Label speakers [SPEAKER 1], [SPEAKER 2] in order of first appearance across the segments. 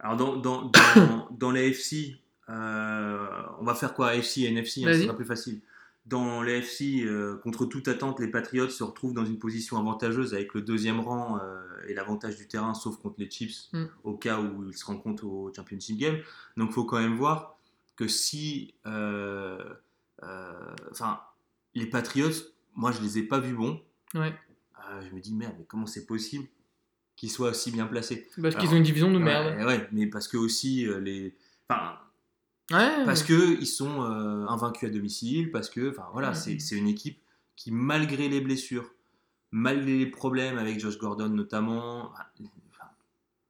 [SPEAKER 1] Alors, dans, dans, dans, dans les FC, euh, on va faire quoi AFC et NFC, hein, c'est pas plus facile. Dans les FC, euh, contre toute attente, les Patriots se retrouvent dans une position avantageuse avec le deuxième rang euh, et l'avantage du terrain, sauf contre les Chiefs,
[SPEAKER 2] Mm.
[SPEAKER 1] au cas où ils se rencontrent au Championship Game. Donc, il faut quand même voir que si. Enfin, les Patriots, moi, je les ai pas vus bons.
[SPEAKER 2] Ouais.
[SPEAKER 1] Je me dis, merde, mais comment c'est possible qu'ils soient aussi bien placés
[SPEAKER 2] Parce qu'ils ont une division de merde.
[SPEAKER 1] ouais, mais parce que aussi, euh, les. Enfin,
[SPEAKER 2] Ouais.
[SPEAKER 1] parce que ils sont euh, invaincus à domicile, parce que, enfin voilà,
[SPEAKER 2] Ouais.
[SPEAKER 1] c'est c'est une équipe qui, malgré les blessures, malgré les problèmes avec Josh Gordon notamment, enfin,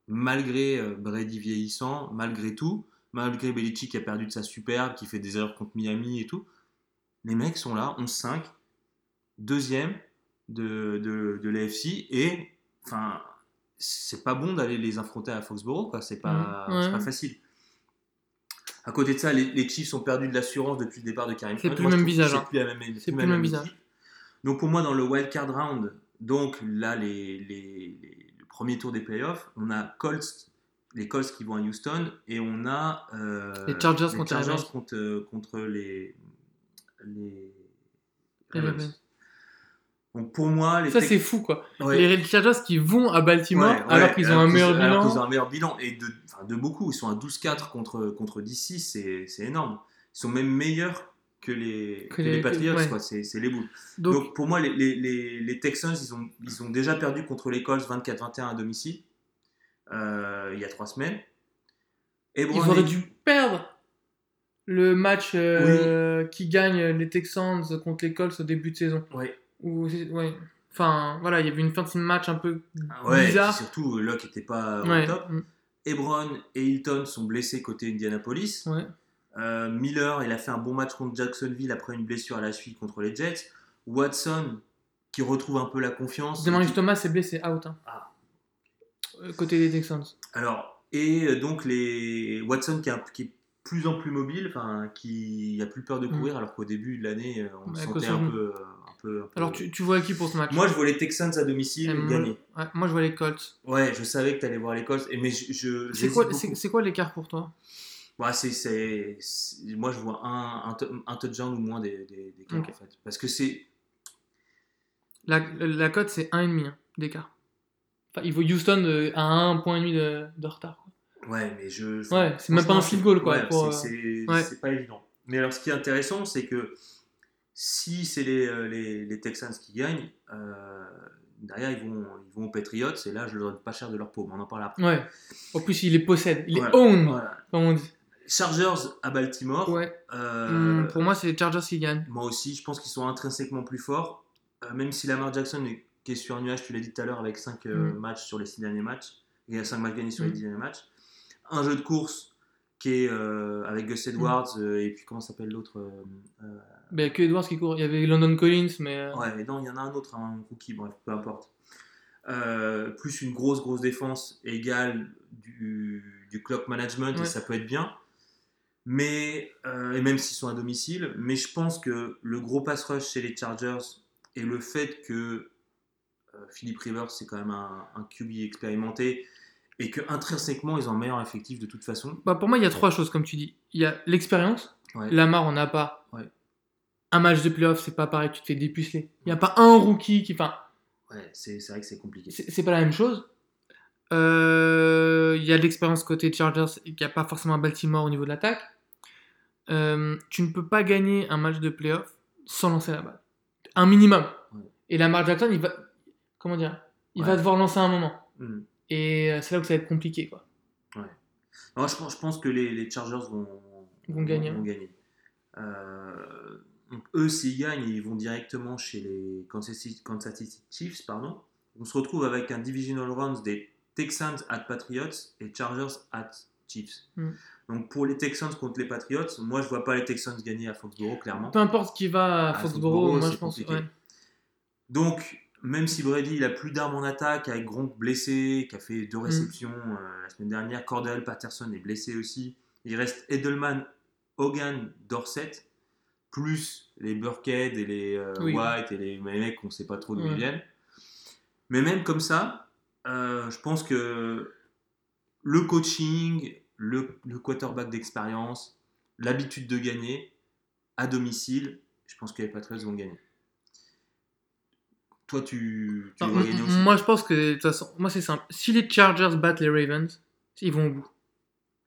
[SPEAKER 1] malgré euh, Brady vieillissant, malgré tout, malgré Belichick qui a perdu de sa superbe, qui fait des erreurs contre Miami et tout, les mecs sont là, 11-5, deuxième de, de, de l'AFC, et enfin, c'est pas bon d'aller les affronter à Foxborough, quoi, c'est pas,
[SPEAKER 2] Ouais.
[SPEAKER 1] c'est pas facile. À côté de ça, les, les Chiefs ont perdu de l'assurance depuis le départ de Karim
[SPEAKER 2] C'est plus même visage, hein.
[SPEAKER 1] C'est plus la même,
[SPEAKER 2] C'est plus le même visage.
[SPEAKER 1] Donc pour moi, dans le wild card round, donc là, les, les- les- le premier tour des playoffs, on a Colts, les Colts qui vont à Houston, et on a euh,
[SPEAKER 2] Les Chargers contre
[SPEAKER 1] Chargers les Les Ravens. Donc pour moi, les
[SPEAKER 2] Ça, c'est fou, quoi.
[SPEAKER 1] Ouais.
[SPEAKER 2] Les Red Chargers qui vont à Baltimore
[SPEAKER 1] Ouais, ouais,
[SPEAKER 2] alors qu'ils ont un meilleur
[SPEAKER 1] alors qu'ils
[SPEAKER 2] bilan.
[SPEAKER 1] ont un meilleur bilan et de, enfin, de beaucoup. Ils sont à 12-4 contre, contre DC, c'est énorme. Ils sont même meilleurs que les,
[SPEAKER 2] Que
[SPEAKER 1] que
[SPEAKER 2] les-
[SPEAKER 1] les Patriots. C'est les boules.
[SPEAKER 2] Donc,
[SPEAKER 1] Donc, pour moi, les, les, les, Texans, ils ont, ils ont déjà perdu contre les Colts 24-21 à domicile euh, il y a trois semaines. Et
[SPEAKER 2] ils auraient dû perdre le match euh, qui gagne les Texans contre les Colts au début de saison.
[SPEAKER 1] Ouais.
[SPEAKER 2] Ou ouais. Enfin, voilà, il y avait une fin de match un peu
[SPEAKER 1] Ah ouais,
[SPEAKER 2] bizarre.
[SPEAKER 1] surtout, Locke n'était pas au
[SPEAKER 2] Ouais.
[SPEAKER 1] top.
[SPEAKER 2] mm,
[SPEAKER 1] Ebron et Hilton sont blessés côté Indianapolis.
[SPEAKER 2] ouais.
[SPEAKER 1] Euh, Miller, il a fait un bon match contre Jacksonville après une blessure à la suite contre les Jets. Watson, qui retrouve un peu la confiance.
[SPEAKER 2] Demarius Thomas est blessé, out. hein.
[SPEAKER 1] Ah.
[SPEAKER 2] Euh, Côté des Texans.
[SPEAKER 1] Alors, et euh, donc les Watson qui qui est plus en plus mobile, qui a plus peur de courir, alors qu'au début de l'année, euh, on le
[SPEAKER 2] Mm. Ouais,
[SPEAKER 1] sentait un peu, peu, un peu-
[SPEAKER 2] Alors, tu, tu vois qui pour ce match?
[SPEAKER 1] Moi, je vois les Texans à domicile
[SPEAKER 2] Euh, moi-
[SPEAKER 1] gagner.
[SPEAKER 2] ouais, moi, je vois les Colts.
[SPEAKER 1] Ouais, je savais que tu allais voir les Colts, et mais je, je-
[SPEAKER 2] C'est quoi,
[SPEAKER 1] beaucoup.
[SPEAKER 2] c'est, c'est quoi l'écart pour toi?
[SPEAKER 1] Ouais, c'est, c'est- moi, je vois un, un, un touchdown ou moins des, des, des Colts, en fait. Parce que c'est.
[SPEAKER 2] La, la cote, c'est 1,5 hein, d'écart. Enfin, il faut Houston euh, à 1,5 de, de retard. quoi.
[SPEAKER 1] Ouais, mais je.
[SPEAKER 2] Ouais, c'est même pas un field goal, quoi,
[SPEAKER 1] ouais,
[SPEAKER 2] pour,
[SPEAKER 1] c'est,
[SPEAKER 2] ouais.
[SPEAKER 1] c'est pas évident. Mais alors, ce qui est intéressant, c'est que si c'est les, euh, les, les Texans qui gagnent, euh, derrière, ils vont, ils vont aux Patriots, et là, je leur donne pas cher de leur paume. On en parle après.
[SPEAKER 2] Ouais. En plus, il les possède. Il
[SPEAKER 1] Ouais.
[SPEAKER 2] est own,
[SPEAKER 1] Voilà.
[SPEAKER 2] comme on dit.
[SPEAKER 1] Chargers à Baltimore.
[SPEAKER 2] Ouais.
[SPEAKER 1] euh,
[SPEAKER 2] Hum, pour moi, c'est les Chargers qui gagnent.
[SPEAKER 1] Moi aussi, je pense qu'ils sont intrinsèquement plus forts. Euh, même si Lamar Jackson est, qui est sur un nuage, tu l'as dit tout à l'heure, avec 5
[SPEAKER 2] Mm.
[SPEAKER 1] matchs sur les 6 derniers matchs, et 5 matchs gagnés sur les
[SPEAKER 2] Mm.
[SPEAKER 1] 10 derniers matchs. Un jeu de course qui est euh, avec Gus Edwards, euh, et puis comment s'appelle l'autre euh, euh,
[SPEAKER 2] Ben, a que Edwards qui court. Il y avait London Collins, mais.
[SPEAKER 1] Ouais, mais non, il y en a un autre, un rookie, bref, peu importe. Plus une grosse, grosse défense égale du, du clock management,
[SPEAKER 2] Ouais.
[SPEAKER 1] et ça peut être bien. Mais, et même s'ils sont à domicile, mais je pense que le gros pass rush chez les Chargers et le fait que Philippe Rivers, c'est quand même un, un QB expérimenté et que intrinsèquement, ils ont un meilleur effectif de toute façon.
[SPEAKER 2] Bah, pour moi, il y a trois choses, comme tu dis. Il y a l'expérience.
[SPEAKER 1] Ouais.
[SPEAKER 2] Lamar, on n'a pas.
[SPEAKER 1] Ouais.
[SPEAKER 2] Un match de playoff, c'est pas pareil, tu te fais dépuceler. Il n'y a pas un rookie qui. Enfin,
[SPEAKER 1] Ouais, c'est vrai que c'est compliqué.
[SPEAKER 2] c'est pas la même chose. Euh, Il y a de l'expérience côté Chargers et qu'il n'y a pas forcément Baltimore au niveau de l'attaque. Euh, tu ne peux pas gagner un match de playoff sans lancer la balle. Un minimum.
[SPEAKER 1] Ouais.
[SPEAKER 2] Et Lamar Jackson, il va. Comment dire Il va devoir lancer un moment.
[SPEAKER 1] Hmm.
[SPEAKER 2] Et euh, c'est là où ça va être compliqué. Quoi.
[SPEAKER 1] Non, je, pense, je pense que les, les Chargers vont,
[SPEAKER 2] Vont gagner.
[SPEAKER 1] vont gagner. Euh, donc eux, s'ils gagnent, ils vont directement chez les Kansas City, Kansas City Chiefs. Pardon. On se retrouve avec un divisional round des Texans at Patriots et Chargers at Chiefs.
[SPEAKER 2] Mm.
[SPEAKER 1] Donc pour les Texans contre les Patriots, moi je vois pas les Texans gagner à Foxborough, clairement.
[SPEAKER 2] Peu importe qui va à
[SPEAKER 1] À
[SPEAKER 2] Foxborough, moi je pense. ouais.
[SPEAKER 1] Donc, même si Brady il a plus d'armes en attaque, avec Gronk blessé, qui a fait
[SPEAKER 2] Mm.
[SPEAKER 1] deux réceptions euh, la semaine dernière, Cordell Patterson est blessé aussi. Il reste Edelman, Hogan, Dorset, plus les Burkhead et les euh,
[SPEAKER 2] Oui.
[SPEAKER 1] White et les, les mecs qu'on sait pas trop d'où
[SPEAKER 2] Ouais.
[SPEAKER 1] ils viennent. Mais même comme ça, euh, je pense que le coaching, le, le quarterback d'expérience, l'habitude de gagner à domicile, je pense que les Patriots vont gagner. Toi, tu, tu gagner aussi
[SPEAKER 2] moi, je pense que, de toute façon, moi, c'est simple. Si les Chargers battent les Ravens, ils vont au bout.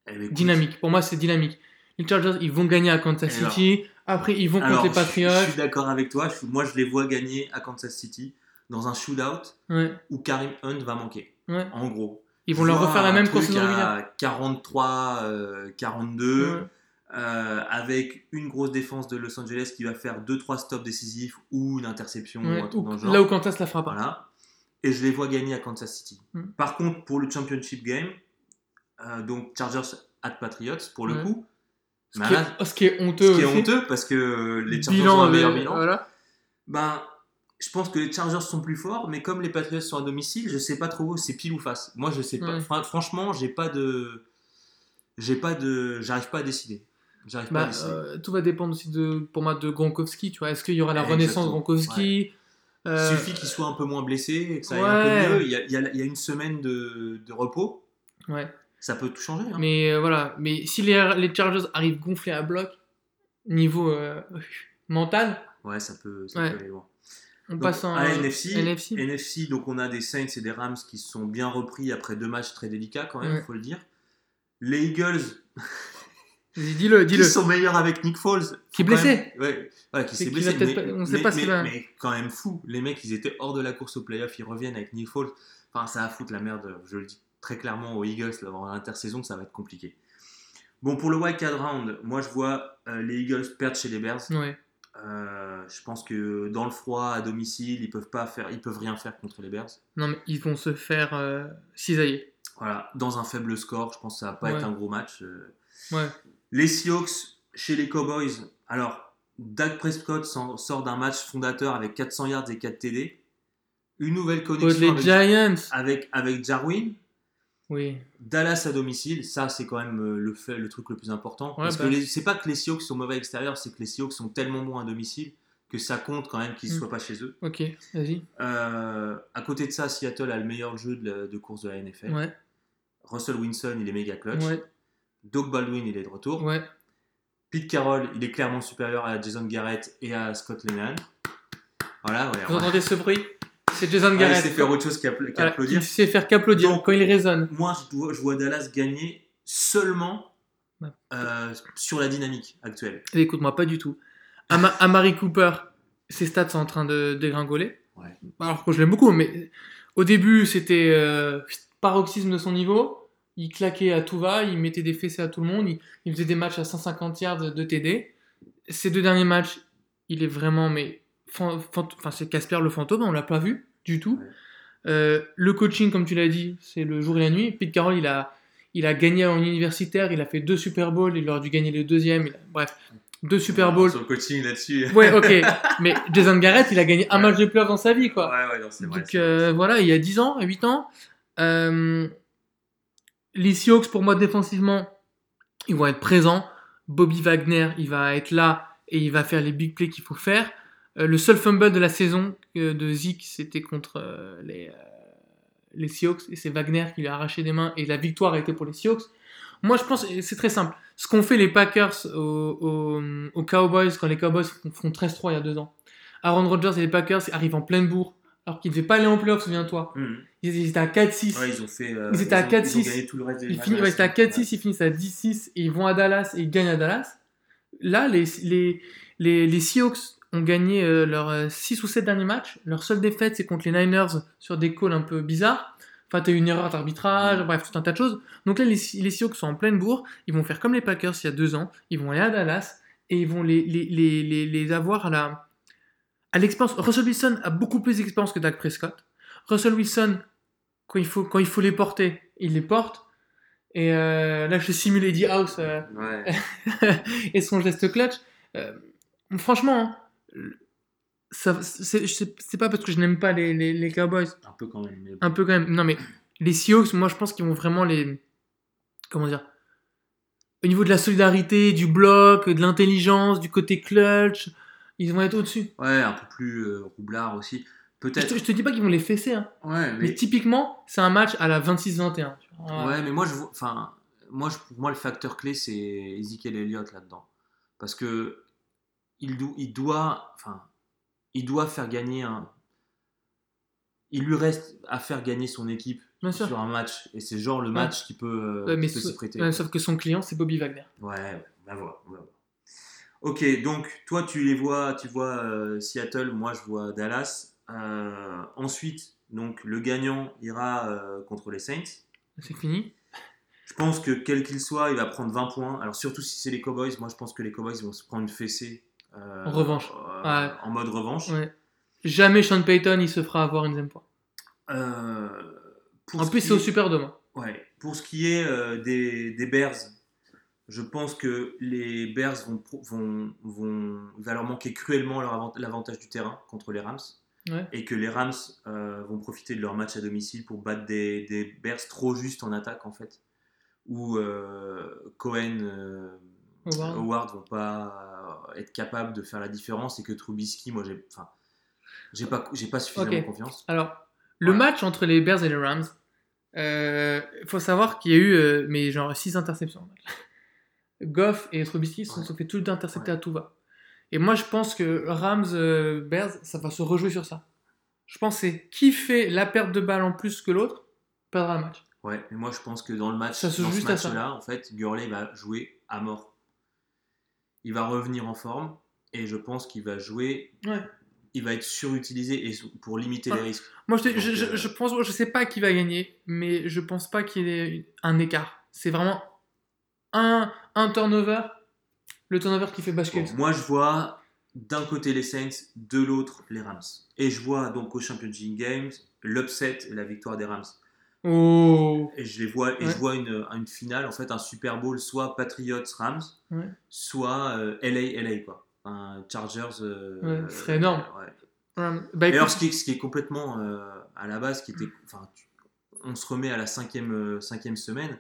[SPEAKER 1] Eh ben,
[SPEAKER 2] Dynamique. Pour moi, c'est dynamique. Les Chargers, ils vont gagner à Kansas
[SPEAKER 1] alors
[SPEAKER 2] City. Après, ils vont
[SPEAKER 1] Alors,
[SPEAKER 2] contre les Patriots.
[SPEAKER 1] Je, suis d'accord avec toi. Je- moi, je les vois gagner à Kansas City dans un shootout
[SPEAKER 2] Ouais,
[SPEAKER 1] où Karim Hunt va manquer.
[SPEAKER 2] ouais.
[SPEAKER 1] En gros.
[SPEAKER 2] Ils vont leur refaire la même
[SPEAKER 1] à 43, euh, 42,
[SPEAKER 2] Ouais.
[SPEAKER 1] Euh, avec une grosse défense de Los Angeles qui va faire 2-3 stops décisifs ou une interception
[SPEAKER 2] Ouais,
[SPEAKER 1] ou un truc dans le genre.
[SPEAKER 2] là où Kansas la fera pas.
[SPEAKER 1] Voilà. Et je les vois gagner à Kansas City.
[SPEAKER 2] Mm.
[SPEAKER 1] Par contre, pour le championship game, euh, donc Chargers at Patriots, pour le
[SPEAKER 2] Ouais.
[SPEAKER 1] coup,
[SPEAKER 2] Ce,
[SPEAKER 1] bah
[SPEAKER 2] qui est, ce qui est honteux
[SPEAKER 1] ce qui est
[SPEAKER 2] aussi.
[SPEAKER 1] honteux parce que les Chargers
[SPEAKER 2] bilan,
[SPEAKER 1] ont un meilleur
[SPEAKER 2] euh,
[SPEAKER 1] bilan.
[SPEAKER 2] Voilà.
[SPEAKER 1] Ben, je pense que les Chargers sont plus forts, mais comme les Patriots sont à domicile, je sais pas trop, c'est pile ou face. Moi, je sais pas.
[SPEAKER 2] Ouais.
[SPEAKER 1] Fra- franchement, j'ai pas de, j'ai pas de, j'arrive pas à décider. J'arrive pas à
[SPEAKER 2] Bah, euh, tout va dépendre aussi de, pour moi de Gronkowski. Tu vois, est-ce qu'il y aura la renaissance de Gronkowski
[SPEAKER 1] Il
[SPEAKER 2] Euh,
[SPEAKER 1] suffit qu'il soit un peu moins blessé, et que ça aille
[SPEAKER 2] ouais.
[SPEAKER 1] un peu mieux. Il y a, il y a- il y a une semaine de, de repos,
[SPEAKER 2] Ouais.
[SPEAKER 1] ça peut tout changer. hein.
[SPEAKER 2] Mais euh, voilà. Mais si les, les Chargers arrivent gonflés à bloc, niveau mental,
[SPEAKER 1] Ouais, ça peut, ça peut aller loin.
[SPEAKER 2] on
[SPEAKER 1] Donc,
[SPEAKER 2] passe en
[SPEAKER 1] à NFC,
[SPEAKER 2] NFC.
[SPEAKER 1] NFC, donc on a des Saints et des Rams qui se sont bien repris après deux matchs très délicats quand même,
[SPEAKER 2] Ouais.
[SPEAKER 1] faut le dire. Les Eagles,
[SPEAKER 2] Vas-y, Dis-le,
[SPEAKER 1] qui
[SPEAKER 2] dis-le.
[SPEAKER 1] sont meilleurs avec Nick Foles.
[SPEAKER 2] Qui est blessé.
[SPEAKER 1] même- Ouais, ouais, qui s'est blessé. mais,
[SPEAKER 2] pas- on sait
[SPEAKER 1] mais-
[SPEAKER 2] pas s'il
[SPEAKER 1] mais-
[SPEAKER 2] va-
[SPEAKER 1] mais quand même fou. Les mecs, ils étaient hors de la course au playoff, ils reviennent avec Nick Foles. Enfin, ça va foutre la merde, je le dis très clairement aux Eagles, avant l'intersaison, ça va être compliqué. Bon, pour le wild card round, moi je vois euh, les Eagles perdre chez les Bears.
[SPEAKER 2] Ouais.
[SPEAKER 1] Euh, je pense que dans le froid, à domicile, ils peuvent pas faire, ils peuvent rien faire contre les Bears.
[SPEAKER 2] Non, mais ils vont se faire euh, cisailler.
[SPEAKER 1] Voilà, dans un faible score, je pense que ça va pas
[SPEAKER 2] Ouais.
[SPEAKER 1] être un gros match.
[SPEAKER 2] Ouais.
[SPEAKER 1] Les Seahawks chez les Cowboys. Alors, Dak Prescott sort d'un match fondateur avec 400 yards et 4 TD. Une nouvelle connexion
[SPEAKER 2] les
[SPEAKER 1] avec,
[SPEAKER 2] Giants.
[SPEAKER 1] avec, avec Jarwin.
[SPEAKER 2] Oui.
[SPEAKER 1] Dallas à domicile, ça c'est quand même euh, le, fait, le truc le plus important.
[SPEAKER 2] Ouais,
[SPEAKER 1] Parce
[SPEAKER 2] bah.
[SPEAKER 1] que les- c'est pas que les Seahawks sont mauvais à l'extérieur, c'est que les Seahawks sont tellement bons à domicile que ça compte quand même qu'ils ne
[SPEAKER 2] Mm.
[SPEAKER 1] soient pas chez eux.
[SPEAKER 2] Ok, vas-y.
[SPEAKER 1] Euh, à côté de ça, Seattle a le meilleur jeu de, course de la NFL.
[SPEAKER 2] Ouais.
[SPEAKER 1] Russell Wilson, il est méga clutch.
[SPEAKER 2] Ouais.
[SPEAKER 1] Doug Baldwin, il est de retour.
[SPEAKER 2] Ouais.
[SPEAKER 1] Pete Carroll, il est clairement supérieur à Jason Garrett et à Scott Linehan. Voilà.
[SPEAKER 2] Vous entendez ce bruit? C'est Jason Garrett.
[SPEAKER 1] laisser faire autre chose
[SPEAKER 2] Voilà,
[SPEAKER 1] qu'applaudir.
[SPEAKER 2] il sait faire qu'applaudir quand il résonne.
[SPEAKER 1] Moi, je, vois Dallas gagner seulement euh, sur la dynamique actuelle.
[SPEAKER 2] Et Écoute-moi, pas du tout. Ama- Amari Cooper, ses stats sont en train de dégringoler.
[SPEAKER 1] Ouais.
[SPEAKER 2] Alors que je l'aime beaucoup, mais au début, c'était euh, paroxysme de son niveau. Il claquait à tout va, il mettait des fessées à tout le monde, il, il faisait des matchs à 150 yards de TD. Ces deux derniers matchs, il est vraiment, mais enfin c'est Casper le fantôme, on l'a pas vu du tout. Euh, le coaching, comme tu l'as dit, c'est le jour et la nuit. Pete Carroll, il a, il a gagné en universitaire, il a fait deux Super Bowls, il aurait dû gagner le deuxième. il a- bref, deux Super Bowls.
[SPEAKER 1] Sur le coaching là-dessus.
[SPEAKER 2] Ouais, ok. Mais Jason Garrett, il a gagné un
[SPEAKER 1] Ouais.
[SPEAKER 2] match de playoff dans sa vie, quoi.
[SPEAKER 1] Ouais, ouais, non, c'est vrai.
[SPEAKER 2] Donc
[SPEAKER 1] vrai.
[SPEAKER 2] euh, voilà, il y a 10 ans, 8 ans. Euh, les Seahawks, pour moi, défensivement, ils vont être présents. Bobby Wagner, il va être là et il va faire les big plays qu'il faut faire. Euh, le seul fumble de la saison euh, de Zeke, c'était contre euh, les, les Seahawks. Et c'est Wagner qui lui a arraché des mains et la victoire a été pour les Seahawks. Moi, je pense, c'est très simple. Ce qu'ont fait les Packers aux, aux- Cowboys quand les Cowboys font, font 13-3 il y a deux ans. Aaron Rodgers et les Packers arrivent en pleine bourre alors qu'ils ne devaient pas aller en playoff, souviens-toi.
[SPEAKER 1] Mhm.
[SPEAKER 2] Ils, ils étaient à 4-6.
[SPEAKER 1] Ouais, ils ont fait. euh,
[SPEAKER 2] Ils étaient à
[SPEAKER 1] ont-
[SPEAKER 2] 4-6.
[SPEAKER 1] Ils ont gagné tout le reste des
[SPEAKER 2] Ils
[SPEAKER 1] de
[SPEAKER 2] ouais, à
[SPEAKER 1] saison.
[SPEAKER 2] 4-6, ils finissent à 10-6 et ils vont à Dallas et ils gagnent à Dallas. Là, les, les, les, les Seahawks ont gagné euh, leurs 6 ou 7 derniers matchs. Leur seule défaite, c'est contre les Niners sur des calls un peu bizarres. Enfin, t'as eu une erreur d'arbitrage, bref, tout un tas de choses. Donc là, les, les Seahawks sont en pleine bourre. Ils vont faire comme les Packers il y a deux ans. Ils vont aller à Dallas et ils vont les, les, les, les, les avoir à la à l'expérience. Russell Wilson a beaucoup plus d'expérience que Dak Prescott. Russell Wilson, quand il faut, quand il faut les porter, il les porte. Et euh, là, je simule Eddie House euh,
[SPEAKER 1] Ouais.
[SPEAKER 2] et son geste clutch. Euh, franchement, hein, c'est, pas parce que je n'aime pas les, les, les Cowboys,
[SPEAKER 1] Un peu quand même. mais
[SPEAKER 2] un peu quand même. Non, mais les Seahawks, moi, je pense qu'ils vont vraiment les. Comment dire Au niveau de la solidarité, du bloc, de l'intelligence, du côté clutch, ils vont être au-dessus.
[SPEAKER 1] Ouais, un peu plus euh, roublard aussi.
[SPEAKER 2] Je
[SPEAKER 1] Peut-être.
[SPEAKER 2] te, je te dis pas qu'ils vont les fesser, hein.
[SPEAKER 1] Ouais,
[SPEAKER 2] mais
[SPEAKER 1] mais.
[SPEAKER 2] typiquement, c'est un match à la 26-21. tu vois.
[SPEAKER 1] Ouais, mais moi, je vois- enfin, moi, je- pour moi, le facteur clé, c'est Ezekiel Elliott là-dedans. Parce que il, do- il doit, enfin, il doit faire gagner un. Il lui reste à faire gagner son équipe
[SPEAKER 2] Bien sûr.
[SPEAKER 1] sur un match. Et c'est genre le match qui peut, euh,
[SPEAKER 2] Ouais, mais
[SPEAKER 1] qui peut
[SPEAKER 2] sau-
[SPEAKER 1] s'y prêter.
[SPEAKER 2] ouais, sauf que son client, c'est Bobby Wagner.
[SPEAKER 1] Ouais, ouais, on va voir, on va voir. Ok, donc toi tu les vois, tu vois euh, Seattle, moi je vois Dallas. Euh, ensuite, donc le gagnant ira euh, contre les Saints.
[SPEAKER 2] C'est fini.
[SPEAKER 1] Je pense que quel qu'il soit, il va prendre 20 points. Alors surtout si c'est les Cowboys, moi je pense que les Cowboys vont se prendre une fessée.
[SPEAKER 2] En revanche. Ouais.
[SPEAKER 1] En mode revanche.
[SPEAKER 2] Ouais. Jamais Sean Payton, il se fera avoir une deuxième fois. En plus, c'est au Superdome. hein.
[SPEAKER 1] Ouais. Pour ce qui est des, des Bears, je pense que les Bears vont, va leur manquer cruellement l'avantage du terrain contre les Rams.
[SPEAKER 2] Ouais.
[SPEAKER 1] Et que les Rams euh, vont profiter de leur match à domicile pour battre des, des Bears trop justes en attaque en fait. Où euh, Cohen, euh,
[SPEAKER 2] Howard.
[SPEAKER 1] Howard vont pas euh, être capables de faire la différence et que Trubisky, moi j'ai, pas, suffisamment confiance.
[SPEAKER 2] Alors, le match entre les Bears et les Rams, il faut savoir qu'il y a eu euh, mais genre 6 interceptions. Goff et Trubisky se sont fait tout intercepter à tout va. Et moi, je pense que Rams-Bears, ça va se rejouer sur ça. Je pense que c'est qui fait la perte de balle en plus que l'autre perdra le match.
[SPEAKER 1] Ouais, mais moi je pense que dans le match,
[SPEAKER 2] Ça se
[SPEAKER 1] dans ce match-là, en fait, Gurley va jouer à mort. Il va revenir en forme et je pense qu'il va jouer.
[SPEAKER 2] Ouais.
[SPEAKER 1] Il va être surutilisé et pour limiter
[SPEAKER 2] Ah.
[SPEAKER 1] les risques.
[SPEAKER 2] Moi, je,
[SPEAKER 1] Donc,
[SPEAKER 2] je, je,
[SPEAKER 1] euh,
[SPEAKER 2] je pense, je sais pas qui va gagner, mais je pense pas qu'il y ait un écart. C'est vraiment un, un turnover, le turnover qui fait basculer.
[SPEAKER 1] Bon, moi je vois d'un côté les Saints, de l'autre les Rams. Et je vois donc au Championship Games l'upset et la victoire des Rams.
[SPEAKER 2] Oh
[SPEAKER 1] Et je les vois et
[SPEAKER 2] Ouais.
[SPEAKER 1] je vois une, une finale, en fait un Super Bowl, soit Patriots Rams,
[SPEAKER 2] Ouais.
[SPEAKER 1] soit euh, LA LA quoi. Un Chargers. euh,
[SPEAKER 2] Ouais, ce serait énorme. Bah,
[SPEAKER 1] Et alors, ce qui est, ce qui est complètement euh, à la base, qui était, enfin, on se remet à la cinquième, euh, cinquième semaine,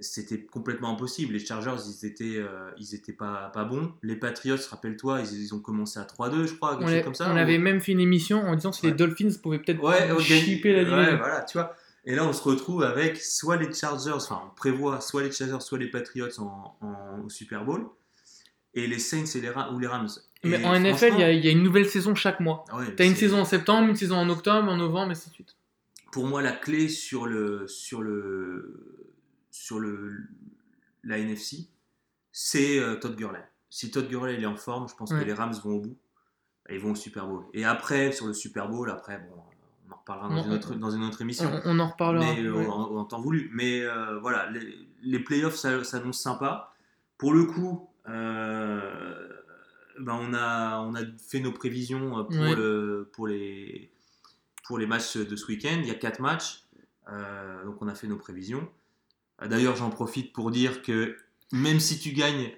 [SPEAKER 1] c'était complètement impossible. Les Chargers, ils étaient, euh, ils étaient pas, pas bons. Les Patriots, rappelle-toi, ils, ils ont commencé à 3-2, je crois, quelque chose comme ça.
[SPEAKER 2] on
[SPEAKER 1] ou-
[SPEAKER 2] avait même fait une émission en disant si les
[SPEAKER 1] Ouais.
[SPEAKER 2] Dolphins pouvaient peut-être
[SPEAKER 1] Ouais,
[SPEAKER 2] chipper la
[SPEAKER 1] Ouais,
[SPEAKER 2] division.
[SPEAKER 1] voilà, tu vois. Et là, on se retrouve avec soit les Chargers, enfin, on prévoit soit les Chargers, soit les Patriots en, en- au Super Bowl, et les Saints et les Ra- ou les Rams.
[SPEAKER 2] Mais
[SPEAKER 1] Et
[SPEAKER 2] en NFL, il y, a- il y a une nouvelle saison chaque mois.
[SPEAKER 1] Ouais,
[SPEAKER 2] T'as une
[SPEAKER 1] c'est-
[SPEAKER 2] saison en septembre, une saison en octobre, en novembre, et ainsi de suite.
[SPEAKER 1] pour moi la clé sur le sur le sur le la NFC c'est euh, Todd Gurley. Si Todd Gurley il est en forme, je pense
[SPEAKER 2] Ouais.
[SPEAKER 1] que les Rams vont au bout et ils vont au Super Bowl. Et après sur le Super Bowl, après bon, on en reparlera dans,
[SPEAKER 2] On-
[SPEAKER 1] une, autre, dans une autre émission.
[SPEAKER 2] On, on en reparlera.
[SPEAKER 1] mais euh,
[SPEAKER 2] ouais.
[SPEAKER 1] en, en temps voulu. Mais euh, voilà, les, les playoffs ça- s'annoncent sympa. Pour le coup, euh, ben on, a, on a fait nos prévisions pour,
[SPEAKER 2] Ouais.
[SPEAKER 1] le, pour, les, pour les matchs de ce week-end. Il y a quatre matchs, euh, donc on a fait nos prévisions. Euh, D'ailleurs, j'en profite pour dire que même si tu gagnes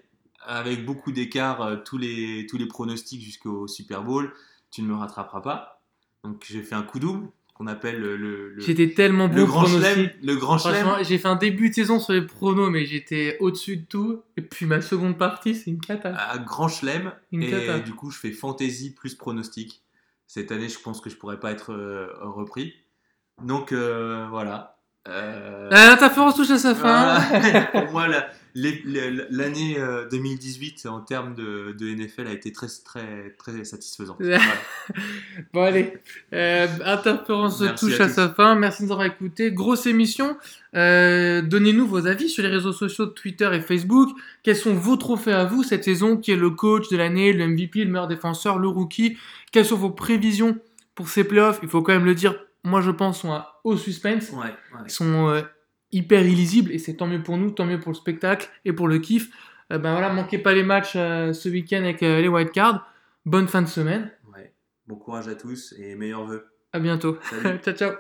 [SPEAKER 1] avec beaucoup d'écart euh, tous, les, tous les pronostics jusqu'au Super Bowl, tu ne me rattraperas pas. Donc j'ai fait un coup double qu'on appelle le, le,
[SPEAKER 2] J'étais tellement
[SPEAKER 1] le
[SPEAKER 2] bon
[SPEAKER 1] grand chelem. Le grand.
[SPEAKER 2] Franchement, j'ai fait un début de saison sur les pronos, mais j'étais au-dessus de tout. Et puis ma seconde partie, c'est une cata.
[SPEAKER 1] à grand chelem et
[SPEAKER 2] cata.
[SPEAKER 1] du coup je fais fantasy plus pronostic cette année je pense que je pourrais pas être euh, repris donc euh, voilà Euh,
[SPEAKER 2] Ah, L'interférence touche à sa fin.
[SPEAKER 1] voilà. pour moi la- l'année euh, 2018 en termes de, de NFL a été très très très satisfaisante
[SPEAKER 2] Ouais. Bon allez, euh, Interférence
[SPEAKER 1] Merci
[SPEAKER 2] touche
[SPEAKER 1] à
[SPEAKER 2] à, sa fin. Merci de nous avoir écoutés. Grosse émission. Euh, Donnez-nous vos avis sur les réseaux sociaux Twitter et Facebook. Quels sont vos trophées à vous cette saison? Qui est le coach de l'année, le MVP, le meilleur défenseur, le rookie? Quelles sont vos prévisions pour ces playoffs? Il faut quand même le dire. Moi, je pense sont à haut suspense.
[SPEAKER 1] ouais, ouais.
[SPEAKER 2] Ils sont euh, hyper illisibles et c'est tant mieux pour nous, tant mieux pour le spectacle et pour le kiff. Euh, ben voilà, manquez pas les matchs euh, ce week-end avec les wildcards. Bonne fin de semaine.
[SPEAKER 1] Ouais. bon courage à tous et meilleurs vœux
[SPEAKER 2] À bientôt. Ciao ciao.